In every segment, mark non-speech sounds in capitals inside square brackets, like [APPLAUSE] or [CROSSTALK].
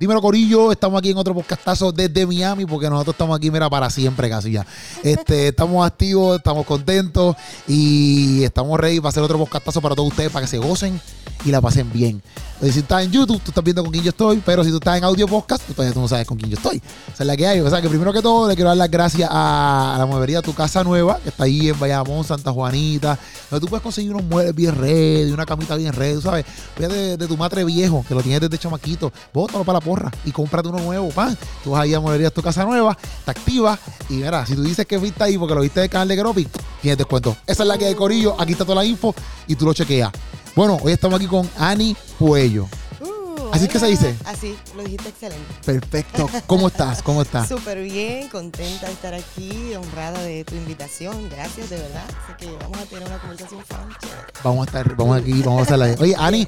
Dímelo, Corillo. Estamos aquí en otro podcastazo desde Miami, porque nosotros estamos aquí, mira, para siempre casi ya. Este, [LAUGHS] estamos activos, estamos contentos y estamos ready para hacer otro podcastazo para todos ustedes, para que se gocen y la pasen bien. Si estás en YouTube, tú estás viendo con quién yo estoy, pero si tú estás en audio podcast, tú todavía tú no sabes con quién yo estoy. Esa es la que hay. O sea, que primero que todo, le quiero dar las gracias a, la mueblería Tu Casa Nueva, que está ahí en Bayamón, Santa Juanita, donde tú puedes conseguir unos muebles bien ready, una camita bien ready, ¿sabes? Fíjate de, tu madre viejo, que lo tienes desde chamaquito, bótalo para la porra y cómprate uno nuevo, pan. Tú vas ahí a Mueblería Tu Casa Nueva, te activas y mira, si tú dices que viste ahí porque lo viste del canal de Gropi, tienes descuento. Esa es la que hay, Corillo. Aquí está toda la info y tú lo chequeas. Bueno, hoy estamos aquí con Ani Puello. ¿Así que se dice? Así, lo dijiste excelente. Perfecto. ¿Cómo estás? ¿Cómo estás? [LAUGHS] Súper bien, contenta de estar aquí, honrada de tu invitación. Gracias, de verdad. Así que vamos a tener una conversación franca. Vamos a estar, vamos aquí, vamos a hacerla. Oye, Ani,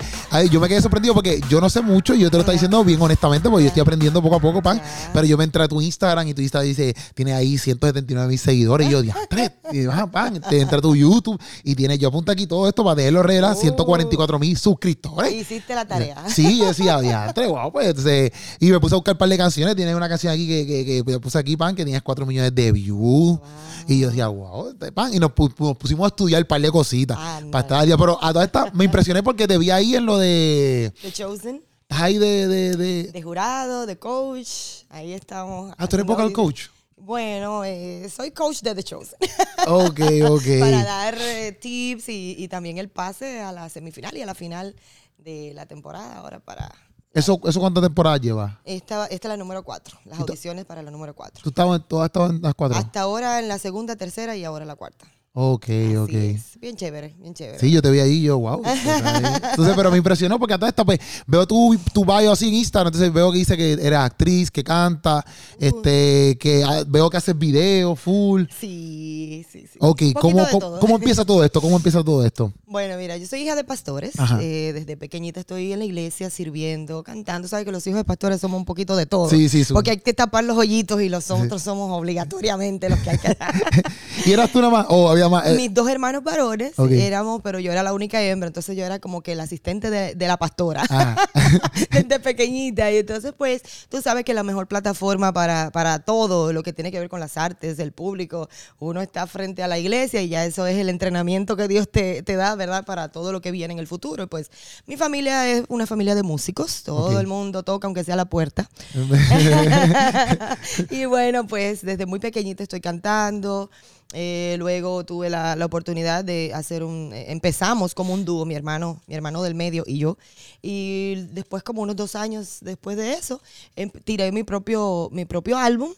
yo me quedé sorprendido porque yo no sé mucho y yo te lo estoy diciendo bien honestamente porque yo estoy aprendiendo poco a poco, pan. Pero yo me entré a tu Instagram y tu Instagram dice, tiene ahí 179 mil seguidores. Y yo, diantre, y ah, pan, te entra a tu YouTube y tiene, yo apunto aquí todo esto para dejarlo regla, 144 mil suscriptores. Hiciste la tarea. Sí, decía ya, wow, pues. Entonces, y me puse a buscar un par de canciones. Tiene una canción aquí que, que, que puse aquí, pan, que tenía 4 millones de views. Y yo decía, wow, este pan. Y nos, pusimos a estudiar un par de cositas para estar al día. Pero a toda esta me impresioné porque te vi ahí en lo de. The Chosen. Ahí de, de, de. De jurado, de coach. Ahí estamos. Ah, tú eres vocal coach. Bueno, eh, soy coach de The Chosen. [LAUGHS] Ok, ok. Para dar eh, tips y, y, también el pase a la semifinal y a la final de la temporada ahora para ¿Eso, ¿Eso cuántas temporadas lleva? Esta, esta es la número 4, las audiciones para la número 4. ¿Tú estabas en, todas en las cuatro? Hasta ahora en la segunda, tercera y ahora la cuarta. Ok, ok. Bien chévere, bien chévere. Sí, yo te vi ahí yo, wow. [LAUGHS] entonces, pero me impresionó porque a toda esta, pues, veo tu, tu bio así en Instagram, entonces veo que dice que eres actriz, que canta, uh. este, que veo que haces videos full. Sí, sí, sí. Ok, ¿cómo, cómo, empieza todo esto? ¿Cómo empieza todo esto? Bueno, mira, yo soy hija de pastores. Eh, desde pequeñita estoy en la iglesia sirviendo, cantando. Sabes que los hijos de pastores somos un poquito de todo. Sí, sí, sí. Porque hay que tapar los hoyitos y los otros somos obligatoriamente los que hay que [LAUGHS] ¿Y eras tú nada más? ¿O había eh, Mis dos hermanos varones éramos, pero yo era la única hembra, entonces yo era como que el asistente de, la pastora [LAUGHS] desde pequeñita. Y entonces, pues, tú sabes que la mejor plataforma para, para todo lo que tiene que ver con las artes, el público, uno está frente a la iglesia y ya eso es el entrenamiento que Dios te, da, ¿verdad? Para todo lo que viene en el futuro. Y pues, mi familia es una familia de músicos, todo el mundo toca, aunque sea la puerta. [LAUGHS] [LAUGHS] y bueno, pues, desde muy pequeñita estoy cantando. Eh, luego tuve la, oportunidad de hacer un, eh, empezamos como un dúo, mi hermano, mi hermano del medio y yo. Y después, como unos dos años después de eso, em, tiré mi propio, mi propio álbum.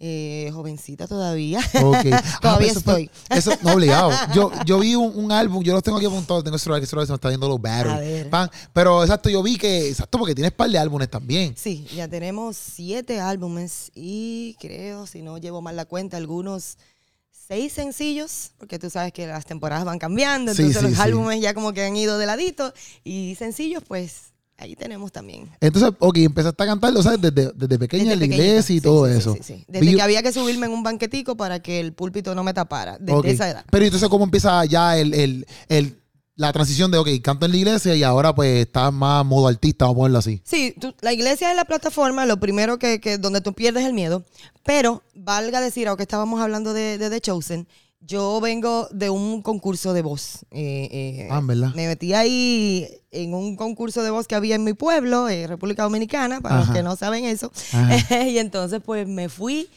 Eh, jovencita todavía. Ah, [LAUGHS] todavía estoy. eso, no obligado. Yo, [LAUGHS] yo vi un, álbum, yo lo tengo aquí apuntado, tengo el celular, que se me está viendo los battles. Pero exacto, yo vi que, exacto, porque tienes par de álbumes también. Sí, ya tenemos siete álbumes y creo, si no llevo mal la cuenta, algunos seis sencillos, porque tú sabes que las temporadas van cambiando, entonces los álbumes ya como que han ido de ladito, y sencillos, pues ahí tenemos también. Entonces, ok, empezaste a cantar, ¿sabes? Desde, desde pequeña en la iglesia y todo eso. Desde que había que subirme en un banquetico para que el púlpito no me tapara, desde esa edad. Pero entonces, ¿cómo empieza ya el, el, el la transición de, ok, canto en la iglesia y ahora pues estás más modo artista, vamos a ponerlo así. Sí, la iglesia es la plataforma, lo primero que, que, donde tú pierdes el miedo, pero valga decir, aunque estábamos hablando de, de The Chosen, yo vengo de un concurso de voz. Eh, eh, ah, ¿verdad? Me metí ahí en un concurso de voz que había en mi pueblo, en República Dominicana, para los que no saben eso. [LAUGHS] y entonces pues me fui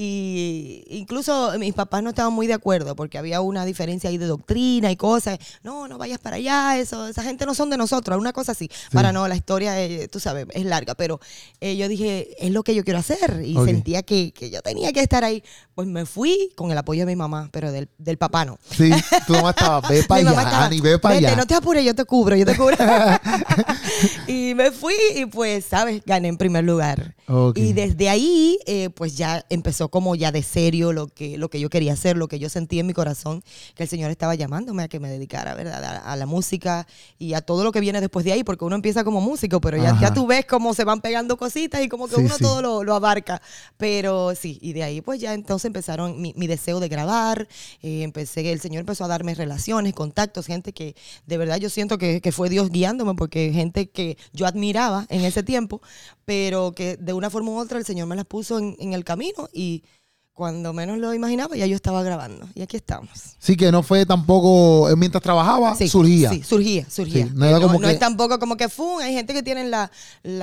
y incluso mis papás no estaban muy de acuerdo porque había una diferencia ahí de doctrina y cosas. No, no vayas para allá, eso, esa gente no son de nosotros, una cosa así. Para no, la historia, eh, tú sabes, es larga, pero eh, yo dije, es lo que yo quiero hacer y sentía que, yo tenía que estar ahí. Pues me fui con el apoyo de mi mamá, pero del, papá no. Sí, tu mamá estaba, [LAUGHS] ve para allá, Ani, ve para allá. No te apures, yo te cubro, yo te cubro. [LAUGHS] [LAUGHS] y me fui y pues, ¿sabes? Gané en primer lugar. Y desde ahí, eh, pues ya empezó como ya de serio lo que, lo que yo quería hacer, lo que yo sentí en mi corazón, que el Señor estaba llamándome a que me dedicara, ¿verdad? A, la música y a todo lo que viene después de ahí, porque uno empieza como músico, pero ya, ya tú ves cómo se van pegando cositas y como que uno todo lo, lo, abarca. Pero sí, y de ahí pues ya entonces empezaron mi, deseo de grabar, eh, empecé, el Señor empezó a darme relaciones, contactos, gente que de verdad yo siento que, que fue Dios guiándome, porque gente que yo admiraba en ese tiempo, pero que de una forma u otra el Señor me las puso en, en el camino y cuando menos lo imaginaba, ya yo estaba grabando. Y aquí estamos. Sí, que no fue tampoco, eh, mientras trabajaba, surgía. Sí, surgía, surgía. no, es tampoco como que fue. Hay gente que tiene la,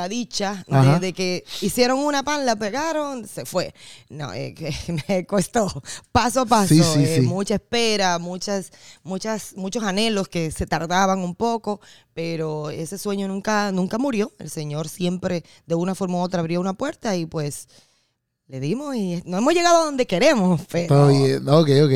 dicha de, que hicieron una pan, la pegaron, se fue. No, eh, que [LAUGHS] me costó paso a paso, eh, mucha espera, muchas, muchas, muchos anhelos que se tardaban un poco, pero ese sueño nunca, nunca murió. El Señor siempre, de una forma u otra, abrió una puerta y pues le dimos y no hemos llegado a donde queremos, pero,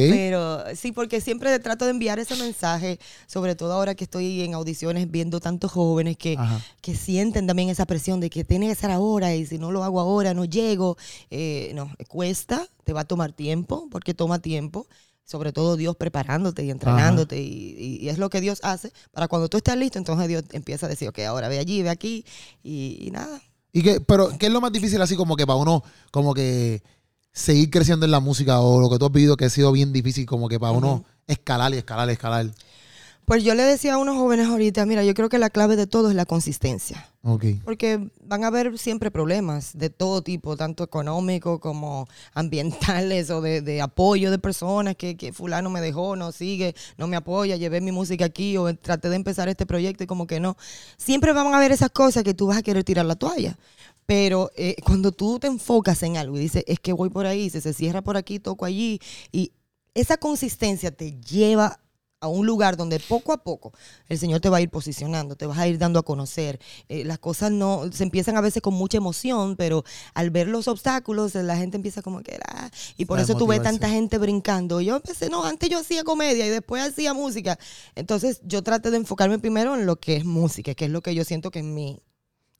pero sí, porque siempre trato de enviar ese mensaje, sobre todo ahora que estoy en audiciones viendo tantos jóvenes que, que sienten también esa presión de que tiene que ser ahora y si no lo hago ahora no llego. Eh, no, cuesta, te va a tomar tiempo, porque toma tiempo sobre todo Dios preparándote y entrenándote y, y, es lo que Dios hace para cuando tú estás listo, entonces Dios empieza a decir, ok, ahora ve allí, ve aquí y nada, y que, pero, ¿qué es lo más difícil así como que para uno, como que seguir creciendo en la música o lo que tú has vivido que ha sido bien difícil como que para uno escalar y escalar y escalar? Pues yo le decía a unos jóvenes ahorita, mira, yo creo que la clave de todo es la consistencia. Okay. Porque van a haber siempre problemas de todo tipo, tanto económicos como ambientales o de, apoyo de personas que, que, fulano me dejó, no sigue, no me apoya, llevé mi música aquí o traté de empezar este proyecto y como que no. Siempre van a haber esas cosas que tú vas a querer tirar la toalla. Pero eh, cuando tú te enfocas en algo y dices, es que voy por ahí, se, se cierra por aquí, toco allí, y esa consistencia te lleva a un lugar donde poco a poco el Señor te va a ir posicionando, te vas a ir dando a conocer. Eh, las cosas no se empiezan a veces con mucha emoción, pero al ver los obstáculos la gente empieza como que ah, y por eso tú ves tanta gente brincando. Yo empecé, no, antes yo hacía comedia y después hacía música. Entonces yo traté de enfocarme primero en lo que es música, que es lo que yo siento que es mi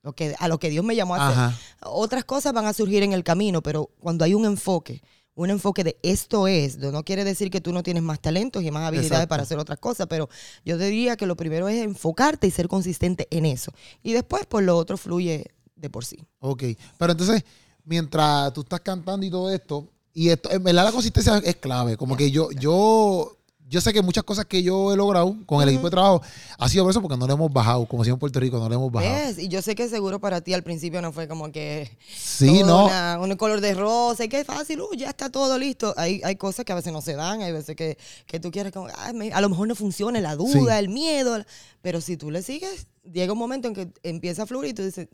lo que a lo que Dios me llamó a hacer. Otras cosas van a surgir en el camino, pero cuando hay un enfoque un enfoque de esto es, no quiere decir que tú no tienes más talentos y más habilidades para hacer otras cosas, pero yo diría que lo primero es enfocarte y ser consistente en eso. Y después, pues lo otro fluye de por sí. Ok, pero entonces, mientras tú estás cantando y todo esto, y esto, en verdad la consistencia es clave, como que yo, yo yo sé que muchas cosas que yo he logrado con el equipo de trabajo ha sido por eso, porque no le hemos bajado, como si en Puerto Rico, no le hemos bajado. Y yo sé que seguro para ti al principio no fue como que. Sí, no. un color de rosa y que fácil, uh, ya está todo listo. Hay, hay cosas que a veces no se dan, hay veces que, tú quieres, como, a lo mejor no funciona, la duda, el miedo. Pero si tú le sigues, llega un momento en que empieza a fluir y tú dices,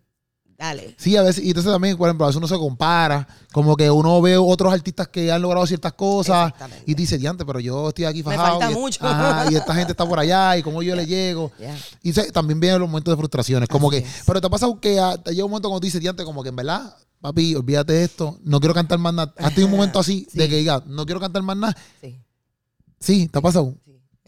Dale. Sí, a veces, y entonces también, por ejemplo, a veces uno se compara, como que uno ve otros artistas que han logrado ciertas cosas y dice, diante, pero yo estoy aquí fajado. Me falta mucho. y esta gente está por allá y como yo le llego. Y también vienen los momentos de frustraciones, como que, pero te pasa que te llega un momento cuando tú dices, diante, como que en verdad, papi, olvídate de esto, no quiero cantar más nada. ¿Has tenido un momento así [LAUGHS] de que diga, no quiero cantar más nada? Sí. Sí, ¿te ha pasado?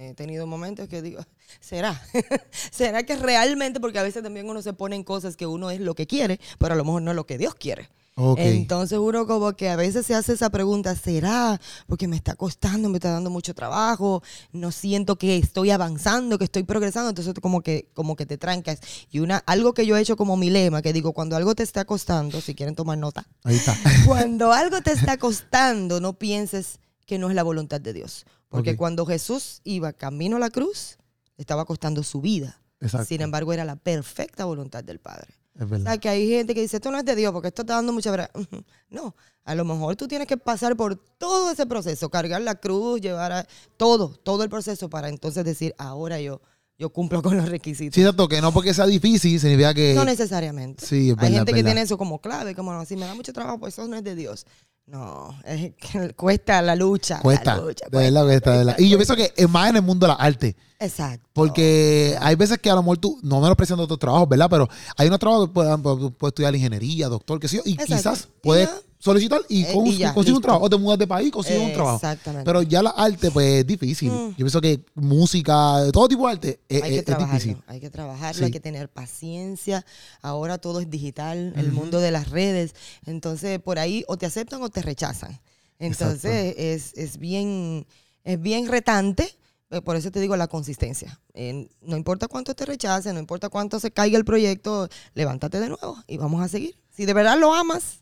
He tenido momentos que digo, [LAUGHS] ¿será? [LAUGHS] ¿Será que realmente? Porque a veces también uno se pone en cosas que uno es lo que quiere, pero a lo mejor no es lo que Dios quiere. Entonces uno como que a veces se hace esa pregunta, ¿será? Porque me está costando, me está dando mucho trabajo, no siento que estoy avanzando, que estoy progresando, entonces como que, como que te trancas. Y una, algo que yo he hecho como mi lema, que digo, cuando algo te está costando, si quieren tomar nota, Ahí está. [LAUGHS] cuando algo te está costando, no pienses que no es la voluntad de Dios. Porque cuando Jesús iba camino a la cruz, estaba costando su vida. Sin embargo, era la perfecta voluntad del Padre. Es verdad. O sea, que hay gente que dice, esto no es de Dios porque esto está dando mucha verdad. [LAUGHS] No, a lo mejor tú tienes que pasar por todo ese proceso, cargar la cruz, llevar a, todo, todo el proceso para entonces decir, ahora yo, yo cumplo con los requisitos. Sí, cierto, que no porque sea difícil significa que... No necesariamente. Sí, es Hay gente que tiene eso como clave, como no, si me da mucho trabajo, pues eso no es de Dios. No, es que [LAUGHS] cuesta la lucha. Cuesta. La lucha, de verdad, cuesta, de verdad. Y yo pienso que es más en el mundo de la arte. Exacto. Porque hay veces que a lo mejor tú, no menospreciando otros trabajos, ¿verdad? Pero hay unos trabajos que puedes, puedes estudiar ingeniería, doctor, qué sé yo, y quizás puedes solicitar y, Eh, cons- y ya, consigues un trabajo. O te mudas de país, consigues un Eh, trabajo. Exactamente. Pero ya la arte, pues es difícil. Mm. Yo pienso que música, todo tipo de arte, es, hay es- que es trabajarlo, difícil. hay que trabajarlo, Sí. hay que tener paciencia. Ahora todo es digital, el mundo de las redes. Entonces, por ahí o te aceptan o te rechazan. Entonces, es, es bien, es bien retante. eh, Por eso te digo la consistencia. Eh, no importa cuánto te rechacen, no importa cuánto se caiga el proyecto, levántate de nuevo y vamos a seguir. Si de verdad lo amas,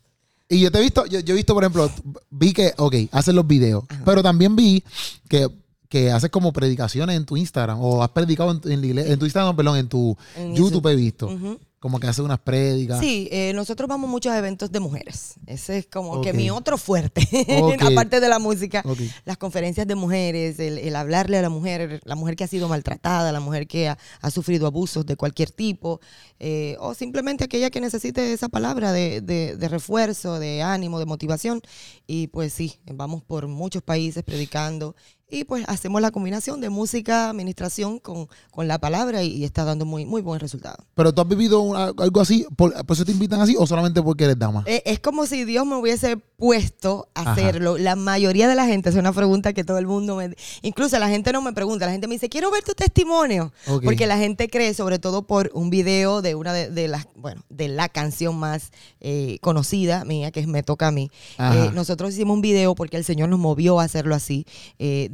Y yo te he visto, yo, yo he visto, por ejemplo, vi que, ok, haces los videos, Ajá. pero también vi que, que haces como predicaciones en tu Instagram, o has predicado en, tu- en tu Instagram, perdón, en tu En YouTube YouTube. he visto. Como que haces unas prédicas. Sí, eh, nosotros vamos a eventos de mujeres. Ese es como que mi otro fuerte, [LAUGHS] aparte de la música. Las conferencias de mujeres, el, el hablarle a la mujer, la mujer que ha sido maltratada, la mujer que ha, ha sufrido abusos de cualquier tipo, eh, o simplemente aquella que necesite esa palabra de, de- de refuerzo, de ánimo, de motivación. Y pues sí, vamos por muchos países predicando y pues hacemos la combinación de música, administración con, con la palabra y, y está dando muy, muy buen resultado. Pero tú has vivido una- algo así, por, por eso te invitan así, o solamente porque eres dama. Eh, es como si Dios me hubiese puesto a Ajá. hacerlo. La mayoría de la gente, es una pregunta que todo el mundo me... Incluso la gente no me pregunta, la gente me dice, quiero ver tu testimonio. Porque la gente cree, sobre todo por un video de una de, de las, bueno, de la canción más eh, conocida mía, que es Me Toca a mí. Eh, nosotros hicimos un video porque el Señor nos movió a hacerlo así,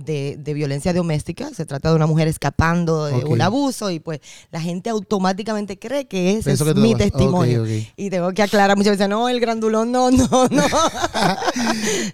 de, de violencia doméstica. Se trata de una mujer escapando de un abuso y pues la gente automáticamente cree que ese Pienso es que mi testimonio. Y tengo que aclarar muchas veces, no, el grandulón no, no, no. [LAUGHS]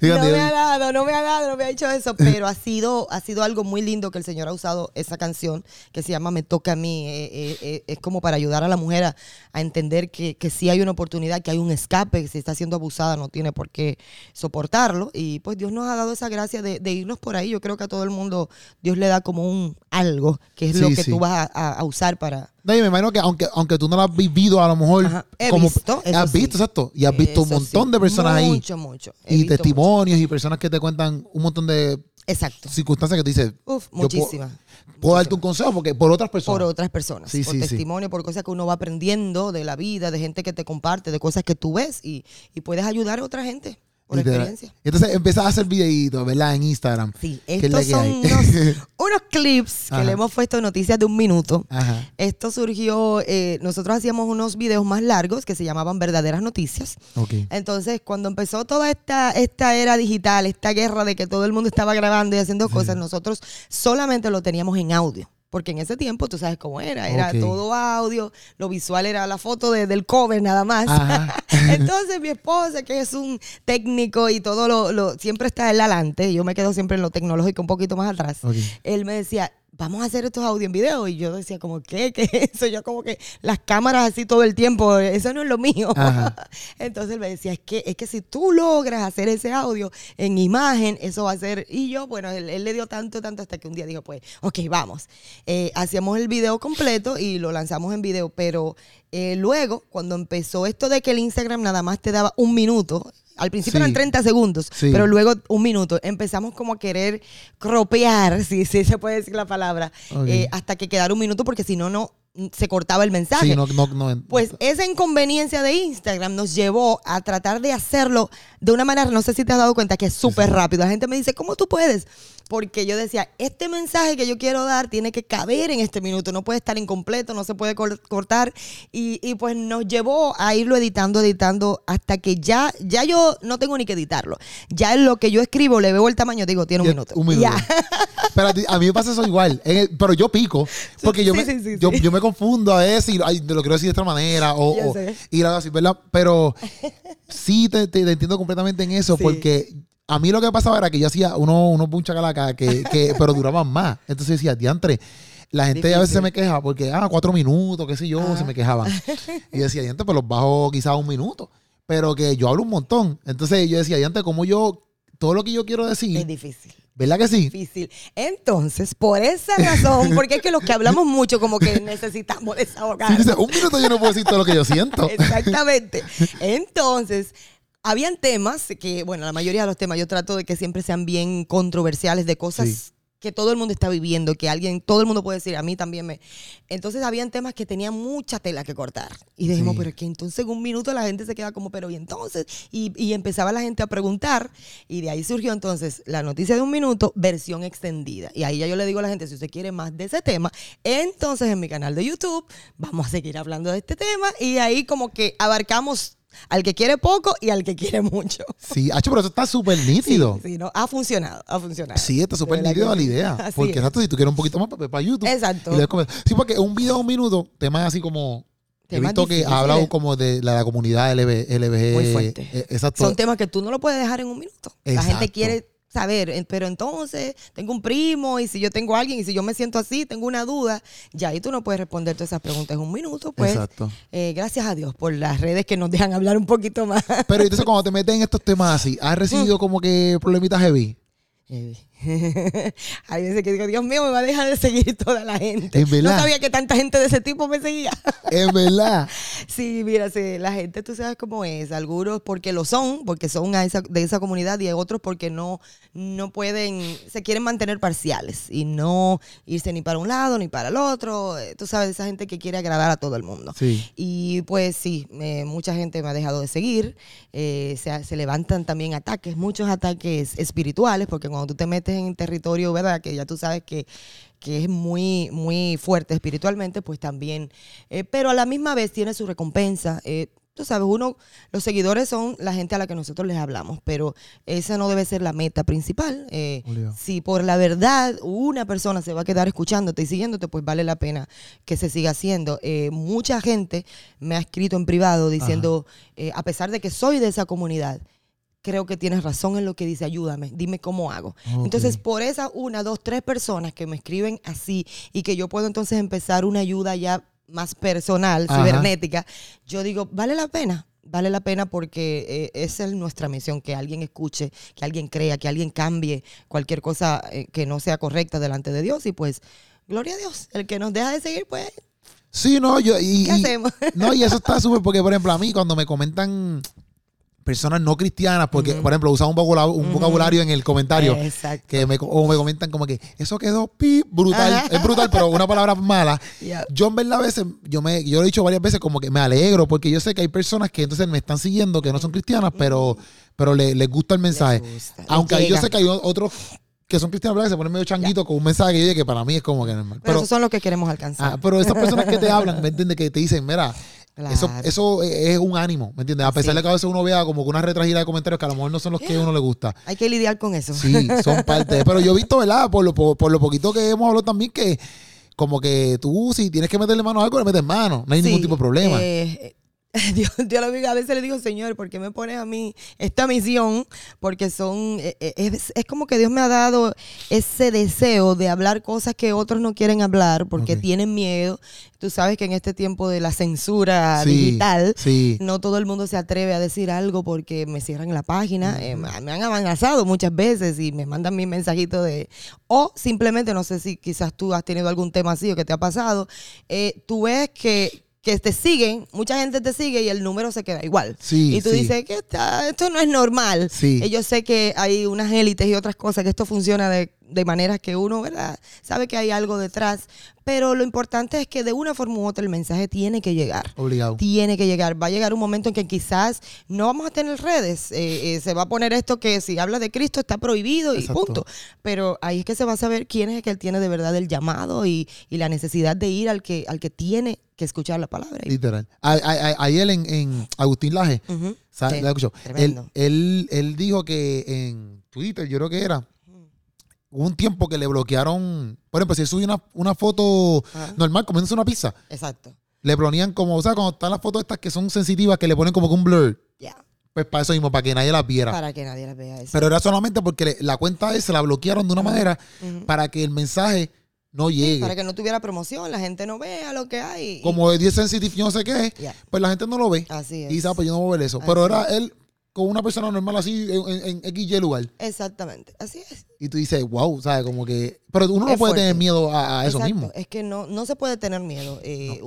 No me ha dado, no me ha dado, no me ha hecho eso, pero ha sido, ha sido algo muy lindo que el Señor ha usado esa canción que se llama Me toca a mí. Eh, eh, eh, es como para ayudar a la mujer a, a entender que, que sí hay una oportunidad, que hay un escape, que si está siendo abusada no tiene por qué soportarlo. Y pues Dios nos ha dado esa gracia de, de irnos por ahí. Yo creo que a todo el mundo Dios le da como un algo, que es lo que sí. tú vas a, usar para... No, y me imagino que aunque, aunque tú no lo has vivido, a lo mejor. Ajá. He como, visto, eso Has sí. visto, exacto. Y has visto un montón de personas ahí. Mucho, mucho. He Y testimonios y personas que te cuentan un montón de. Exacto. circunstancias que tú dices. Uf, yo puedo- muchísimas. Puedo, darte un consejo porque por otras personas. por otras personas, Sí, por sí, sí. testimonio, por cosas que uno va aprendiendo de la vida, de gente que te comparte, de cosas que tú ves y, y puedes ayudar a otra gente por te- experiencia. Entonces empiezas a hacer videitos, ¿verdad? En Instagram. Sí, ¿Qué es estos que son unos, [LAUGHS] unos clips que Ajá. le hemos puesto noticias de un minuto. Ajá. Esto surgió, eh, nosotros hacíamos unos videos más largos que se llamaban verdaderas noticias. Ok. Entonces, cuando empezó toda esta, esta era digital, esta guerra de que todo el mundo estaba grabando y haciendo cosas, nosotros solamente lo teníamos en audio. Porque en ese tiempo, tú sabes cómo era, era todo audio, lo visual era la foto de- del cover nada más. [LAUGHS] Entonces mi esposa, que es un técnico y todo lo, lo- siempre está él adelante, yo me quedo siempre en lo tecnológico un poquito más atrás, él me decía, vamos a hacer estos audio en video. Y yo decía, como, ¿qué? ¿Qué es eso? Yo como que las cámaras así todo el tiempo, eso no es lo mío. Ajá. [LAUGHS] Entonces él me decía, es que, es que si tú logras hacer ese audio en imagen, eso va a ser... Y yo, bueno, él, él le dio tanto, tanto hasta que un día dijo, pues, ok, vamos. Eh, hacíamos el video completo y lo lanzamos en video, pero eh, luego, cuando empezó esto de que el Instagram nada más te daba un minuto, al principio Sí. eran 30 segundos, Sí. pero luego un minuto. Empezamos como a querer cropear, [LAUGHS] si si se puede decir la palabra, eh, hasta que quedara un minuto, porque si no, no se cortaba el mensaje. Sí, no, no, no. Pues esa inconveniencia de Instagram nos llevó a tratar de hacerlo de una manera, no sé si te has dado cuenta, que es súper rápido. La gente me dice, ¿cómo tú puedes? Porque yo decía, este mensaje que yo quiero dar tiene que caber en este minuto, no puede estar incompleto, no se puede cor- cortar. Y, y pues nos llevó a irlo editando, editando, hasta que ya, ya yo no tengo ni que editarlo. Ya en lo que yo escribo le veo el tamaño, digo, tiene un Ya, minuto. Un minuto. Ya. Pero a, mí me pasa eso igual. El- pero yo pico. Porque yo, me, sí, sí, yo, sí. yo me confundo a veces y ay, lo quiero decir de otra manera. O, o- y algo así, ¿verdad? Pero [LAUGHS] sí te, te- te entiendo completamente en eso. Sí. Porque a mí lo que pasaba era que yo hacía unos unos buncha calaca que, que [LAUGHS] pero duraban más. Entonces decía, diantre. La gente a veces se me queja porque, ah, cuatro minutos, qué sé yo, se me quejaban. Y decía, diantre, pues los bajo quizás un minuto. Pero que yo hablo un montón. Entonces yo decía, diantre, como yo, todo lo que yo quiero decir, Es difícil. ¿Verdad que sí? difícil. Entonces, por esa razón, porque es que los que hablamos mucho como que necesitamos Sí, desahogar. dice, un minuto yo no puedo decir todo lo que yo siento. [LAUGHS] Exactamente. Entonces, habían temas que, bueno, la mayoría de los temas yo trato de que siempre sean bien controversiales, de cosas Sí. Que todo el mundo está viviendo, que alguien, todo el mundo puede decir, a mí también me. Entonces habían temas que tenían mucha tela que cortar. Y dijimos, Sí. pero es que entonces en un minuto la gente se queda como, pero y entonces, y, y empezaba la gente a preguntar, y de ahí surgió entonces la noticia de un minuto, versión extendida. Y ahí ya yo le digo a la gente, si usted quiere más de ese tema, entonces en mi canal de YouTube vamos a seguir hablando de este tema, y ahí como que abarcamos al que quiere poco y al que quiere mucho. Sí, hacho, pero eso está súper nítido. Sí, no, ha funcionado, ha funcionado. Sí, está súper nítido la idea. [LAUGHS] Así Porque es. exacto, si tú quieres un poquito más, pues para YouTube. Exacto. Sí, porque un video de un minuto, temas así como. He Temas visto que ha hablado como de la, comunidad LB, LBG. Muy fuerte. eh, exacto. Son temas que tú no lo puedes dejar en un minuto. La gente Exacto. quiere saber, pero entonces tengo un primo y si yo tengo a alguien y si yo me siento así, tengo una duda, ya ahí tú no puedes responder todas esas preguntas en un minuto. Pues Exacto. eh, gracias a Dios por las redes que nos dejan hablar un poquito más. Pero entonces cuando te metes en estos temas así, ¿has recibido Mm. como que problemitas heavy? Eh, [LAUGHS] Hay veces que digo, Dios mío, me va a dejar de seguir toda la gente. No sabía que tanta gente de ese tipo me seguía. [LAUGHS] Es verdad. Sí, mira, sí, la gente tú sabes cómo es. Algunos porque lo son, porque son a esa- de esa comunidad y otros porque no, no pueden, se quieren mantener parciales y no irse ni para un lado ni para el otro. Eh, Tú sabes, esa gente que quiere agradar a todo el mundo. Sí. Y pues sí, eh, mucha gente me ha dejado de seguir. eh, se, se levantan también ataques, muchos ataques espirituales, porque cuando tú te metes en territorio, ¿verdad? Que ya tú sabes que, que es muy, muy fuerte espiritualmente, pues también. eh, pero a la misma vez tiene su recompensa. eh, Tú sabes, uno, los seguidores son la gente a la que nosotros les hablamos, pero esa no debe ser la meta principal. eh, si por la verdad una persona se va a quedar escuchándote y siguiéndote, pues vale la pena que se siga haciendo. Eh, mucha gente me ha escrito en privado diciendo, eh, a pesar de que soy de esa comunidad, creo que tienes razón en lo que dice, ayúdame, dime cómo hago. Entonces, por esas una, dos, tres personas que me escriben así y que yo puedo entonces empezar una ayuda ya más personal, Ajá. cibernética, yo digo, vale la pena. Vale la pena porque eh, esa es nuestra misión, que alguien escuche, que alguien crea, que alguien cambie cualquier cosa eh, que no sea correcta delante de Dios y pues, gloria a Dios, el que nos deja de seguir, pues, Sí, no, yo. Y, ¿qué y- hacemos? No, y eso está [LAUGHS] súper porque, por ejemplo, a mí cuando me comentan personas no cristianas, porque, por ejemplo, usan un vocabulario, un vocabulario en el comentario, Exacto. que me, o me comentan como que eso quedó pi, brutal, Ajá. es brutal, pero una palabra mala. Yo en verdad a veces, yo me, yo lo he dicho varias veces como que me alegro, porque yo sé que hay personas que entonces me están siguiendo, que no son cristianas, pero, pero le- les gusta el mensaje. gusta, Aunque yo sé que hay otros que son cristianos que se ponen medio changuitos con un mensaje que, que para mí es como que normal. Pero, Pero, esos son los que queremos alcanzar. ah, pero esas personas que te hablan, [LAUGHS] ¿me entiendes? Que te dicen, mira, Claro. eso es un ánimo, ¿me entiendes? A pesar Sí. de que a veces uno vea como que una retragida de comentarios que a lo mejor no son los que a uno le gusta. [GASPS] Hay que lidiar con eso. Sí, son [LAUGHS] parte. Pero yo he visto, ¿verdad? Por lo, por, por lo poquito que hemos hablado también, que como que tú, si tienes que meterle mano a algo, le metes mano. No hay ningún tipo de problema. eh, [LAUGHS] Dios, Dios lo diga, a veces le digo, Señor, ¿por qué me pones a mí esta misión? Porque son, eh, eh, es, es como que Dios me ha dado ese deseo de hablar cosas que otros no quieren hablar porque tienen miedo. Tú sabes que en este tiempo de la censura Sí, digital, sí. no todo el mundo se atreve a decir algo porque me cierran la página. Eh, me han amenazado muchas veces y me mandan mi mensajito de... O simplemente, no sé si quizás tú has tenido algún tema así o que te ha pasado, eh, tú ves que, que te siguen, mucha gente te sigue y el número se queda igual. Sí, y tú sí. dices que está- esto no es normal. Sí. Eh, yo sé que hay unas élites y otras cosas, que esto funciona de, de maneras que uno ¿verdad? sabe que hay algo detrás, pero lo importante es que de una forma u otra el mensaje tiene que llegar Obligado. tiene que llegar. Va a llegar un momento en que quizás no vamos a tener redes. eh, eh, se va a poner esto que si habla de Cristo está prohibido y Exacto. punto. Pero ahí es que se va a saber quién es el que él tiene de verdad el llamado y, y la necesidad de ir al que, al que tiene que escuchar la palabra. Literal. Ayer en, en Agustín Laje, él, él dijo que en Twitter, yo creo que era, hubo un tiempo que le bloquearon, por ejemplo, si él subía una, una foto Ajá. normal comiéndose una pizza, Exacto. le ponían como, o sea, cuando están las fotos estas que son sensitivas, que le ponen como que un blur, Ya. pues para eso mismo, para que nadie las viera. Para que nadie las vea eso. Pero era solamente porque le- la cuenta esa la bloquearon de una manera para que el mensaje no llegue. Para que no tuviera promoción, la gente no vea lo que hay. Como es 10 sensitive, yo no sé qué, Ya. pues la gente no lo ve. Así es. Y ah, pues yo no voy a ver eso. Pero era él con una persona normal así en, en, en XY lugar. Exactamente. Así es. Y tú dices, wow, ¿sabes? Como que. Pero uno no Es puede fuerte. tener miedo a, a eso Exacto. mismo. Es que no, no se puede tener miedo. Eh,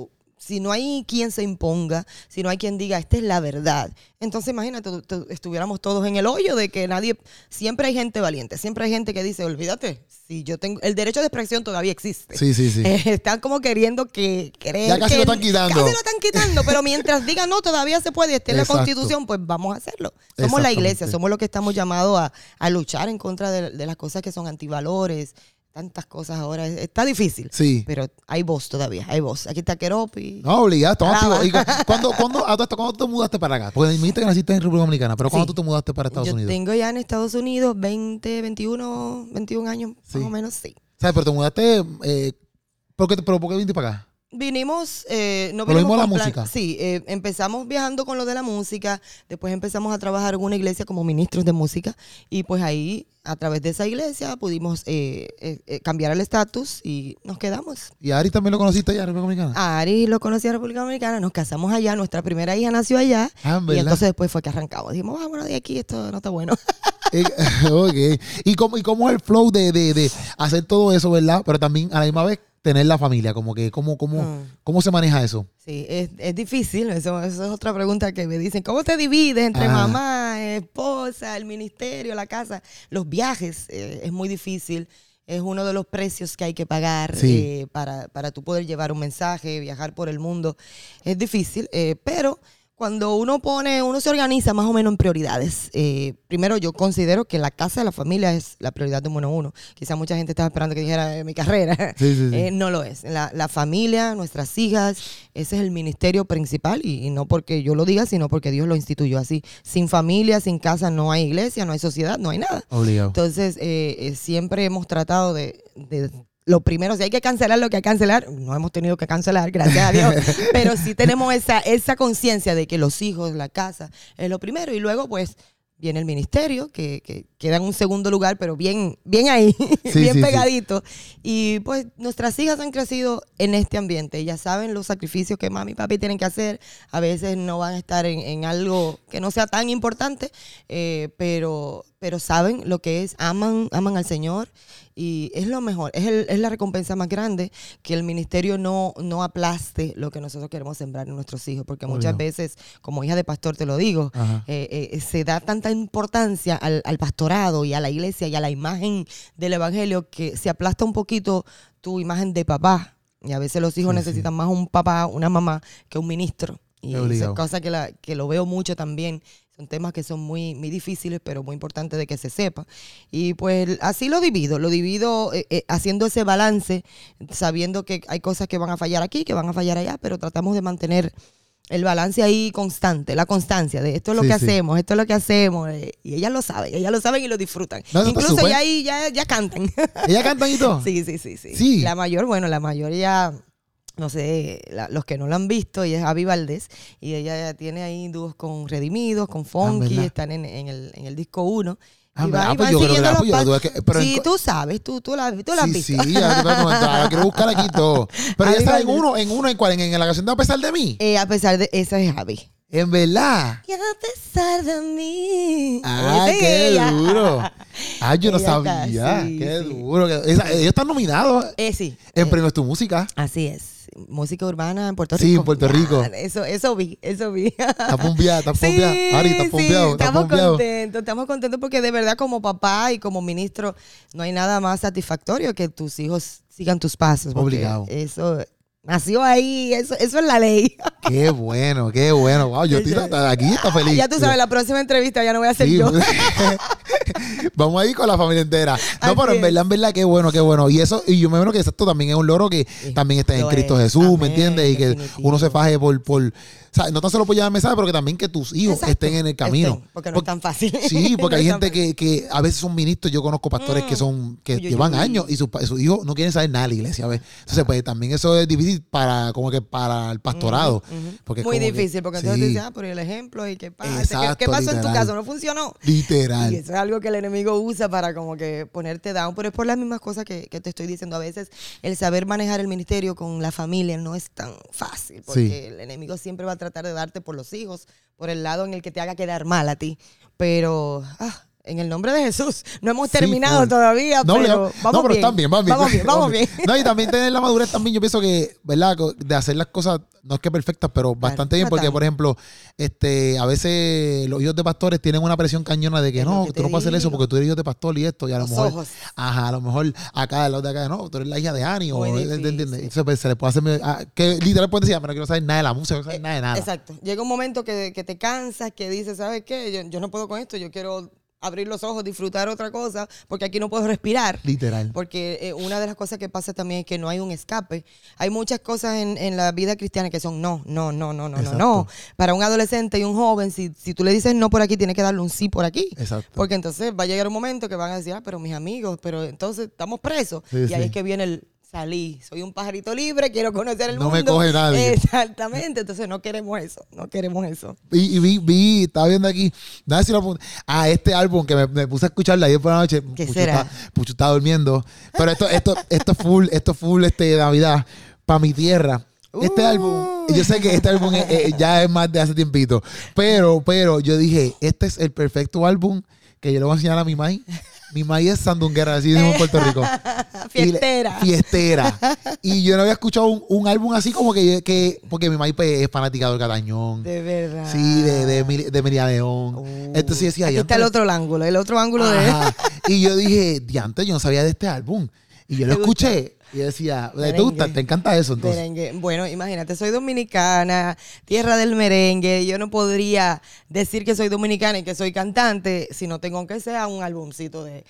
si no hay quien se imponga, si no hay quien diga, esta es la verdad, entonces imagínate, estuviéramos todos en el hoyo de que nadie, siempre hay gente valiente, siempre hay gente que dice, olvídate, si yo tengo, el derecho de expresión todavía existe. Sí, sí, sí. [LAUGHS] están como queriendo que creer Ya casi que, lo están quitando. Casi lo están quitando, pero mientras digan, no, todavía se puede, esté en la constitución, pues vamos a hacerlo. Somos la iglesia, somos los que estamos llamados a, a luchar en contra de, de las cosas que son antivalores, tantas cosas ahora. Está difícil. Sí. Pero hay voz todavía, hay voz. Aquí está Keropi. No, obligado, estamos activos. ¿Cuándo, cuándo, ¿Cuándo te mudaste para acá? Porque me dijiste que naciste en República Dominicana, pero ¿cuándo tú te mudaste para Estados Yo Unidos? tengo ya en Estados Unidos 20, 21, 21 años, más o menos, sí. ¿Sabes? Pero te mudaste, eh, ¿por, qué, pero ¿por qué viniste para acá? Vinimos, eh, no vinimos la música. Sí, eh, empezamos viajando con lo de la música, después empezamos a trabajar en una iglesia como ministros de música y pues ahí, a través de esa iglesia, pudimos eh, eh, cambiar el estatus y nos quedamos. ¿Y a Ari también lo conociste allá en República Dominicana? A Ari lo conocí en República Dominicana, nos casamos allá, nuestra primera hija nació allá ah, y entonces después fue que arrancamos. Dijimos, vámonos de aquí, esto no está bueno. [LAUGHS] [LAUGHS] ok. ¿Y cómo, ¿Y cómo es el flow de, de, de hacer todo eso, verdad? Pero también a la misma vez tener la familia? Como que, ¿cómo, cómo, mm. ¿Cómo se maneja eso? Sí, es, es difícil. Eso, es otra pregunta que me dicen. ¿Cómo te divides entre mamá, esposa, el ministerio, la casa? Los viajes eh, es muy difícil. Es uno de los precios que hay que pagar eh, para, para tú poder llevar un mensaje, viajar por el mundo. Es difícil, eh, pero cuando uno pone, uno se organiza más o menos en prioridades. Eh, primero, yo considero que la casa de la familia es la prioridad número uno. Quizá mucha gente estaba esperando que dijera eh, mi carrera. [LAUGHS] Eh, no lo es. La, familia, nuestras hijas, ese es el ministerio principal y, no porque yo lo diga, sino porque Dios lo instituyó así. Sin familia, sin casa, no hay iglesia, no hay sociedad, no hay nada. Entonces, siempre hemos tratado de lo primero, si hay que cancelar lo que hay que cancelar, no hemos tenido que cancelar, gracias a Dios, [LAUGHS] pero sí tenemos esa, esa conciencia de que los hijos, la casa, es lo primero. Y luego, pues, viene el ministerio, que, que queda en un segundo lugar, pero bien, bien ahí, [LAUGHS] bien pegadito. Y pues nuestras hijas han crecido en este ambiente. Ellas saben los sacrificios que mami y papi tienen que hacer. A veces no van a estar en, algo que no sea tan importante, eh, pero, pero saben lo que es, aman, aman al Señor y es lo mejor, es, el, es la recompensa más grande que el ministerio no, no aplaste lo que nosotros queremos sembrar en nuestros hijos, porque muchas veces, como hija de pastor te lo digo, eh, eh, se da tanta importancia al, al, pastorado y a la iglesia y a la imagen del evangelio que se aplasta un poquito tu imagen de papá. Y a veces los hijos necesitan más un papá, una mamá, que un ministro. Y esa es cosa que, la, que lo veo mucho también son temas que son muy, muy difíciles, pero muy importantes de que se sepa. Y pues así lo divido, lo divido eh, eh, haciendo ese balance, sabiendo que hay cosas que van a fallar aquí, que van a fallar allá, pero tratamos de mantener el balance ahí constante, la constancia de esto es lo que hacemos, esto es lo que hacemos. Eh, y ellas lo saben, ellas lo saben y lo disfrutan. Incluso ya ahí ya, ya cantan. ¿Ellas cantan y todo? [LAUGHS] Sí, sí, sí, sí. La mayor, bueno, la mayor ya no sé, los que no lo han visto, ella es Avi Valdés, y ella tiene ahí dúos con Redimidos, con Funky, ah, están en, en, el, en el disco 1. Ah, ah, pues yo creo que la apoyo, Sí, tú sabes, tú, tú, la, tú la has visto. Sí, ya, quiero buscar aquí todo. [LAUGHS] Pero ella está en uno, en uno, en cuál, en, la canción de A pesar de mí. Eh, a pesar de, esa es Javi. En verdad. Y a pesar de mí. Ah, qué duro. Ah, yo no sabía. qué duro. ellos están nominados. Eh, sí. En eh, Premios Tu Música. Así es música urbana en Puerto Rico. Sí, en Puerto Rico. eso, eso vi, eso vi. Está pumpeada, está [LAUGHS] pumpeada. Ari, está pumpeado. estamos contentos, estamos contentos porque de verdad como papá y como ministro no hay nada más satisfactorio que tus hijos sigan tus pasos. Obligado. Eso Nació ahí, eso, eso es la ley. [LAUGHS] Qué bueno, qué bueno. Wow, yo estoy aquí está feliz. Ya tú sabes, la próxima entrevista ya no voy a hacer yo. [LAUGHS] Vamos a ir con la familia entera. No, pero en verdad, en verdad, qué bueno, qué bueno. Y eso, y yo me imagino que esto también es un loro que también está en Cristo Jesús, ¿me entiendes? Y que uno se faje por, por sea, no tan solo por llevar mensaje, pero que también que tus hijos estén en el camino. porque no es tan fácil. Sí, [LAUGHS] porque hay gente que, que, a veces son ministros. Yo conozco pastores que mm. son que llevan años y sus, hijos no quieren saber nada de la iglesia. ¿ves? Entonces, pues también eso es difícil para como que para el pastorado. porque Muy difícil, porque entonces sí. dices, ah, por el ejemplo, ¿y qué pasa? ¿Qué, pasó en tu caso? ¿No funcionó? [LAUGHS] Literal. Y eso es algo que el enemigo usa para como que ponerte down. Pero es por las mismas cosas que, que te estoy diciendo. A veces el saber manejar el ministerio con la familia no es tan fácil. Porque el enemigo siempre va a tratar de darte por los hijos, por el lado en el que te haga quedar mal a ti. Pero ah, en el nombre de Jesús. No hemos terminado todavía, no, pero vamos no, pero bien. bien, vamos bien. Vamos bien, vamos bien. No, y también tener la [LAUGHS] madurez también, yo pienso que, ¿verdad? De hacer las cosas, no es que perfectas, pero bastante bien, porque, por ejemplo, este, a veces los hijos de pastores tienen una presión cañona de que no, tú no puedes hacer eso porque tú eres hijo de pastor y esto, y a lo mejor, ojos. ajá, a lo mejor acá, lado de acá, no, tú eres la hija de Ani, o. Entonces, pues, se le puede hacer, ah, que literal puede decir, pero no quiero saber nada de la música, no quiero saber nada de nada. Exacto. Llega un momento que, que te cansas, que dices, ¿sabes qué? Yo, yo no puedo con esto, yo quiero abrir los ojos, disfrutar otra cosa, porque aquí no puedo respirar. Literal. Porque eh, una de las cosas que pasa también es que no hay un escape. Hay muchas cosas en, en la vida cristiana que son no, no, no, no, no, no, no. Para un adolescente y un joven, si, si tú le dices no por aquí, tienes que darle un sí por aquí. Exacto. Porque entonces va a llegar un momento que van a decir, ah, pero mis amigos, pero entonces estamos presos. Sí, y ahí sí. es que viene el salí, soy un pajarito libre, quiero conocer el No me mundo. coge nadie. Exactamente, entonces no queremos eso, no queremos eso. Y, y vi, vi, estaba viendo aquí, nada si lo apunté. Ah, este álbum que me, me puse a escucharla ayer por la noche. ¿Qué Pucho será? Está, Pucho está durmiendo. Pero esto, esto, esto es full, esto es full este de Navidad. Para mi tierra. Este Uh. álbum, yo sé que este álbum es- eh, ya es más de hace tiempito. Pero, pero yo dije, este es el perfecto álbum que yo le voy a enseñar a mi mai. Mi mai es sandunguera, así decimos en Puerto Rico. [LAUGHS] Y le- Fiestera. fiestera. Y yo no había escuchado un, un álbum así como que, que porque mi mai pues, es fanática del Catañón. De verdad. Sí, de, de, de Miriam León. Uh. Entonces decía, Aquí está el otro ángulo, el otro ángulo de... Ajá. Y yo dije, diante, yo no sabía de este álbum. Y yo lo escuché. Y decía, ¿te gusta? ¿Te encanta eso entonces? Merengue. Bueno, imagínate, soy dominicana, tierra del merengue. Yo no podría decir que soy dominicana y que soy cantante si no tengo que sea un álbumcito de,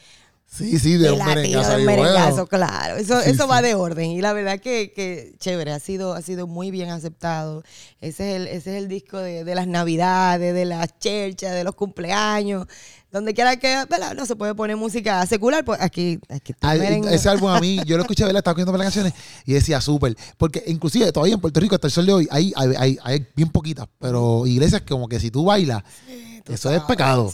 Sí, sí, de, de un merengazo. de ahí, merengazo, bueno. claro. Eso, Sí, eso va de orden. Y la verdad que, que chévere, ha sido, ha sido muy bien aceptado. Ese es el, ese es el disco de, de las navidades, de las cherchas, de los cumpleaños. Donde quiera que, ¿verdad? No se puede poner música secular, pues aquí, aquí está Ay, ese álbum a mí, yo lo escuché, ¿verdad? Estaba escuchando las canciones y decía súper. Porque inclusive todavía en Puerto Rico, hasta el sol de hoy, hay, hay, hay, hay bien poquitas, pero iglesias que como que si tú bailas, tú eso es pecado.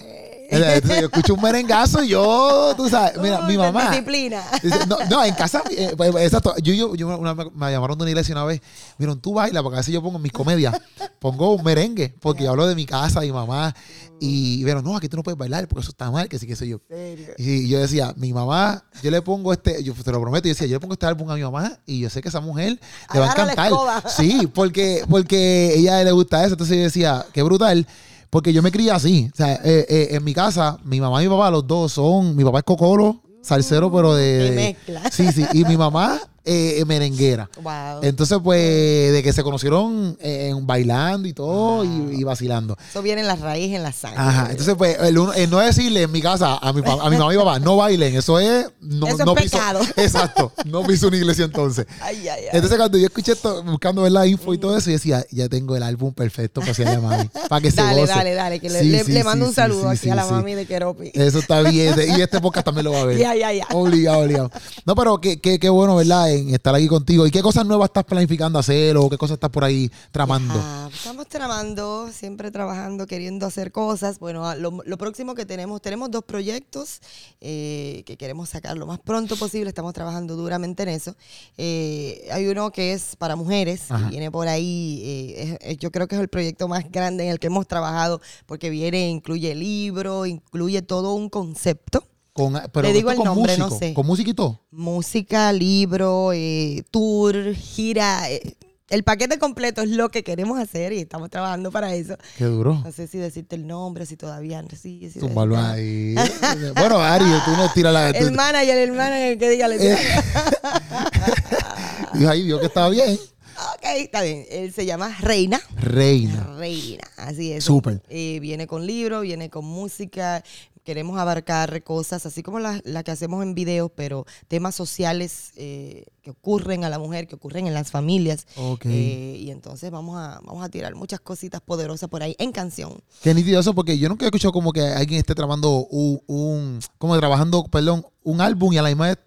Entonces, yo escucho un merengazo y yo, tú sabes, mira, Uy, mi mamá. disciplina. Dice, No, no, en casa, eh, [LAUGHS] pues, exacto. Yo, yo, yo una- me llamaron de una iglesia una vez. Miren, tú bailas, porque a veces yo pongo en mis comedias, pongo un merengue, porque yo hablo de mi casa, mi mamá. Y vieron, no, aquí tú no puedes bailar, porque eso está mal, que sí, que soy yo. serio? Y yo decía, mi mamá, yo le pongo este, yo te lo prometo, yo decía, yo le pongo este álbum a mi mamá y yo sé que esa mujer le va a encantar. Sí, porque, porque ella le gusta eso. Entonces yo decía, qué brutal. Porque yo me crié así. O sea, eh, eh, en mi casa, mi mamá y mi papá, los dos son. Mi papá es cocolo, salsero, pero de. Qué mezcla. Sí, sí. Y mi mamá, eh, merenguera. Wow. Entonces, pues, de que se conocieron eh, bailando y todo y, y vacilando. Eso viene en la raíz, en la sangre. Ajá, entonces pues el, uno- el no decirle en mi casa a mi, a mi mamá y papá no bailen, eso es no, Eso es piso, pecado. [LAUGHS] exacto, no piso una iglesia entonces. Ay, ay, ay. Entonces cuando yo escuché esto, buscando ver la info y todo eso, yo decía, ya tengo el álbum perfecto para hacerle a mami, para que se dale, goce. dale, dale, que le, Sí, le- sí, le sí, mando un saludo aquí a la mami de Keropi. Eso está bien, [LAUGHS] y este podcast también lo va a ver. Ya, ya, ya. Obligado, obligado. No, pero qué, qué, qué bueno, ¿verdad? En estar aquí contigo. ¿Y qué cosas nuevas estás planificando hacer o qué cosas estás por ahí tramando? Estamos tramando, siempre trabajando, queriendo hacer cosas. Bueno, ah, lo, lo próximo que tenemos, tenemos dos proyectos eh, que queremos sacar lo más pronto posible. Estamos trabajando duramente en eso. Eh, hay uno que es para mujeres, Ajá. y viene por ahí. eh, es- es- yo creo que es el proyecto más grande en el que hemos trabajado porque viene, incluye libro, incluye todo un concepto. Con, pero Le digo el con nombre, no sé. Con música y todo. música, libro, eh, tour, gira. eh, el paquete completo es lo que queremos hacer y estamos trabajando para eso. Qué duro. No sé si decirte el nombre, si todavía no. Sí, sí, Tumbarlo sí. ahí. [LAUGHS] bueno, Ari, tú no tiras la. El tú- manager, el manager que diga. le- y ahí vio que estaba bien. ok, está bien. Él se llama Reina. Reina. Reina, así es. Súper. Eh, viene con libro, viene con música. Queremos abarcar cosas así como las la que hacemos en videos, pero temas sociales eh, que ocurren a la mujer, que ocurren en las familias. Ok. Eh, y entonces vamos a, vamos a tirar muchas cositas poderosas por ahí en canción. Qué nítido eso, porque yo nunca he escuchado como que alguien esté tramando un, un- como trabajando, perdón, un álbum y a la misma vez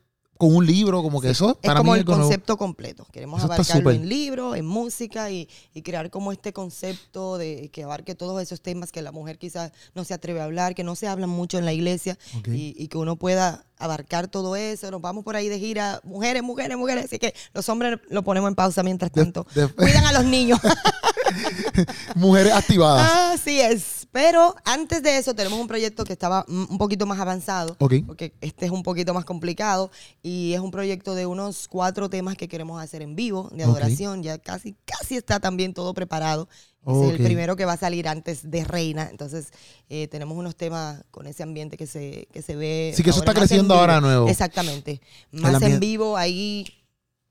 con un libro, como que eso Es para como mí el es algo nuevo. concepto completo. Queremos Eso abarcarlo en libro, en música y, y crear como este concepto de que abarque todos esos temas que la mujer quizás no se atreve a hablar, que no se hablan mucho en la iglesia y, y que uno pueda abarcar todo eso. Nos vamos por ahí de gira, mujeres, mujeres, mujeres. Así que los hombres lo ponemos en pausa mientras De- tanto. de- Cuidan a los niños. [LAUGHS] Mujeres activadas. [LAUGHS] Así es. Pero antes de eso tenemos un proyecto que estaba un poquito más avanzado, Ok. porque este es un poquito más complicado y es un proyecto de unos cuatro temas que queremos hacer en vivo, de adoración. Ya casi, casi está también todo preparado. Es el primero que va a salir antes de Reina. Entonces, eh, tenemos unos temas con ese ambiente que se, que se ve. Sí, que eso está creciendo ahora nuevo. Exactamente. Más en vivo, ahí.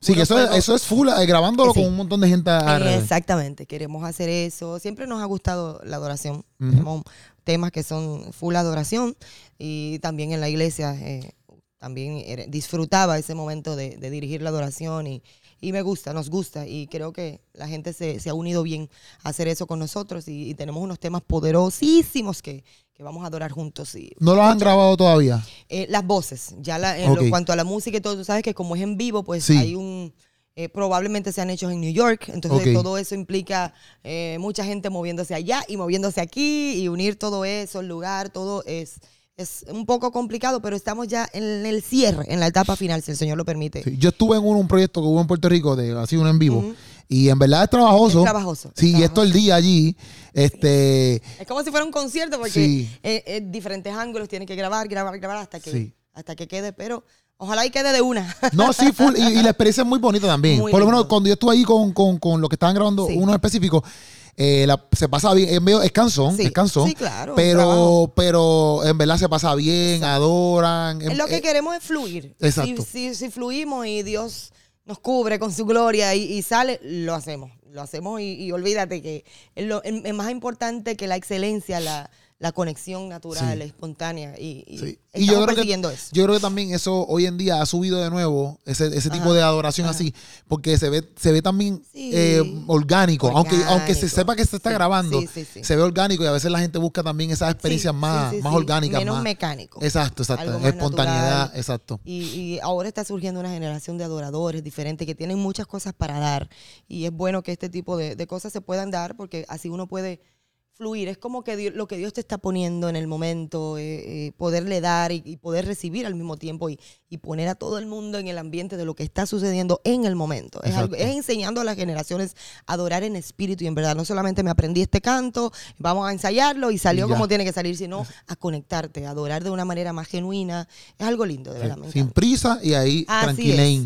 Sí, que eso, es- puede- eso es full, eh, grabándolo Sí. con un montón de gente alrededor. Exactamente, queremos hacer eso. Siempre nos ha gustado la adoración. Tenemos temas que son full adoración y también en la iglesia eh, también disfrutaba ese momento de, de dirigir la adoración y, y me gusta, nos gusta y creo que la gente se, se ha unido bien a hacer eso con nosotros y, y tenemos unos temas poderosísimos que, que vamos a adorar juntos. Y, ¿No lo han grabado todavía? eh, las voces, ya la- en lo- cuanto a la música y todo, tú sabes que como es en vivo, pues Sí. hay un... eh, probablemente sean hechos en New York, entonces todo eso implica eh, mucha gente moviéndose allá y moviéndose aquí y unir todo eso, el lugar, todo es, es un poco complicado, pero estamos ya en el cierre, en la etapa final, si el Señor lo permite. Sí, Yo estuve en un, un proyecto que hubo en Puerto Rico, de así uno en vivo, y en verdad es trabajoso. Es trabajoso, es Sí, y esto el día allí, este, Es como si fuera un concierto porque Sí. eh, eh, diferentes ángulos tienen que grabar, grabar, grabar hasta que, Sí. hasta que quede, pero ojalá y quede de una. [LAUGHS] No, sí, full. Y, y la experiencia es muy bonita también. Muy Por lo menos cuando yo estuve ahí con, con, con los que estaban grabando Sí. uno específico, eh, la- se pasa bien. Es, medio, es cansón, Sí, es cansón. sí, claro, un Pero, pero en verdad se pasa bien, adoran. Es lo que eh, queremos es fluir. Exacto. Si, si, si fluimos y Dios nos cubre con su gloria y, y sale, lo hacemos. Lo hacemos y, y olvídate que es, lo, es- es más importante que la excelencia, la, la conexión natural, Sí. espontánea. Y, y Sí. Y yo creo, que, eso. yo creo que también eso hoy en día ha subido de nuevo, ese, ese tipo de adoración ajá. así, porque se ve, se ve también Sí. eh, orgánico, Aunque, aunque se sepa que se está grabando, se ve orgánico y a veces la gente busca también esas experiencias más, más orgánicas. Menos más, mecánico. Exacto, exacto. Espontaneidad, natural. exacto. Y, y ahora está surgiendo una generación de adoradores diferentes que tienen muchas cosas para dar. Y es bueno que este tipo de, de cosas se puedan dar porque así uno puede Es como que Dios- lo que Dios te está poniendo en el momento, eh, eh, poderle dar y, y poder recibir al mismo tiempo y, y poner a todo el mundo en el ambiente de lo que está sucediendo en el momento. Es, algo- es enseñando a las generaciones a adorar en espíritu y en verdad. No solamente me aprendí este canto, vamos a ensayarlo y salió Y como tiene que salir, sino a conectarte, a adorar de una manera más genuina. Es algo lindo, de verdad. Sin prisa y ahí es,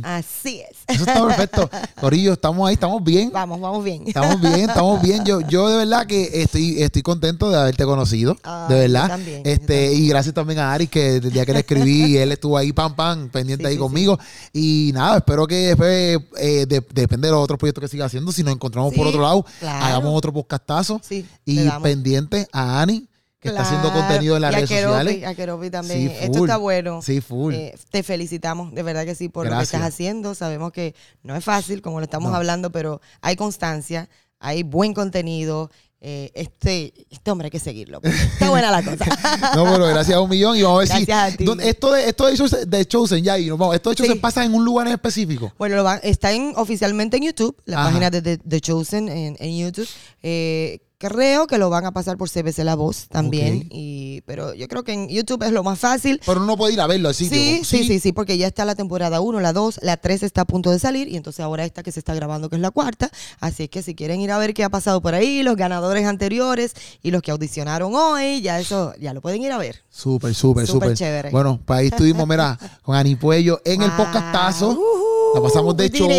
así es. Eso está perfecto. [LAUGHS] Corillo, estamos ahí, estamos bien. Vamos, vamos bien. Estamos bien, estamos bien. Yo, yo de verdad que estoy, estoy contento de haberte conocido. Ah, de yo verdad. yo este, también. y gracias también a Ari, que desde el día que le escribí, él estuvo ahí, pam, pam, pendiente Sí, ahí sí, conmigo. Y nada, espero que después, eh, de- depende de los otros proyectos que siga haciendo, si nos encontramos por otro lado, claro. hagamos otro podcastazo. Y pendiente a Ani, que está haciendo contenido en las y redes Keropi, sociales. A Keropi también. Sí, Esto está bueno. Sí, full. Eh, te felicitamos, de verdad que sí, por lo que estás haciendo. Sabemos que no es fácil, como lo estamos No. hablando, pero hay constancia, hay buen contenido. Eh, este, este hombre hay que seguirlo. Está buena la cosa. [LAUGHS] No, pero gracias a un millón y vamos a ver si. Gracias a ti. ¿Dónde- Esto de, esto de Chosen, de Chosen, ya, y nos vamos. Esto de Chosen Sí. pasa en un lugar en específico. Bueno, lo van- está en, oficialmente en YouTube, la Ajá. página de The, The Chosen en, en YouTube. Eh, creo que lo van a pasar por CBC La Voz también. Y, pero yo creo que en YouTube es lo más fácil. Pero uno puede ir a verlo al sitio. Sí, sí, sí, sí, porque ya está la temporada 1, la 2, la 3 está a punto de salir y entonces ahora esta que se está grabando que es la cuarta. Así que si quieren ir a ver qué ha pasado por ahí, los ganadores anteriores y los que audicionaron hoy, ya eso, ya lo pueden ir a ver. Súper, súper, Súper chévere. Bueno, pues ahí estuvimos, mira, con Ani Puello en el Wow. podcastazo. Ujú, La pasamos de did show.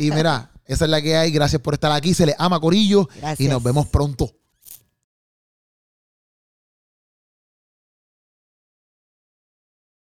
Y mira, [LAUGHS] esa es la que hay. Gracias por estar aquí. Se les ama, Corillo. Y nos vemos pronto.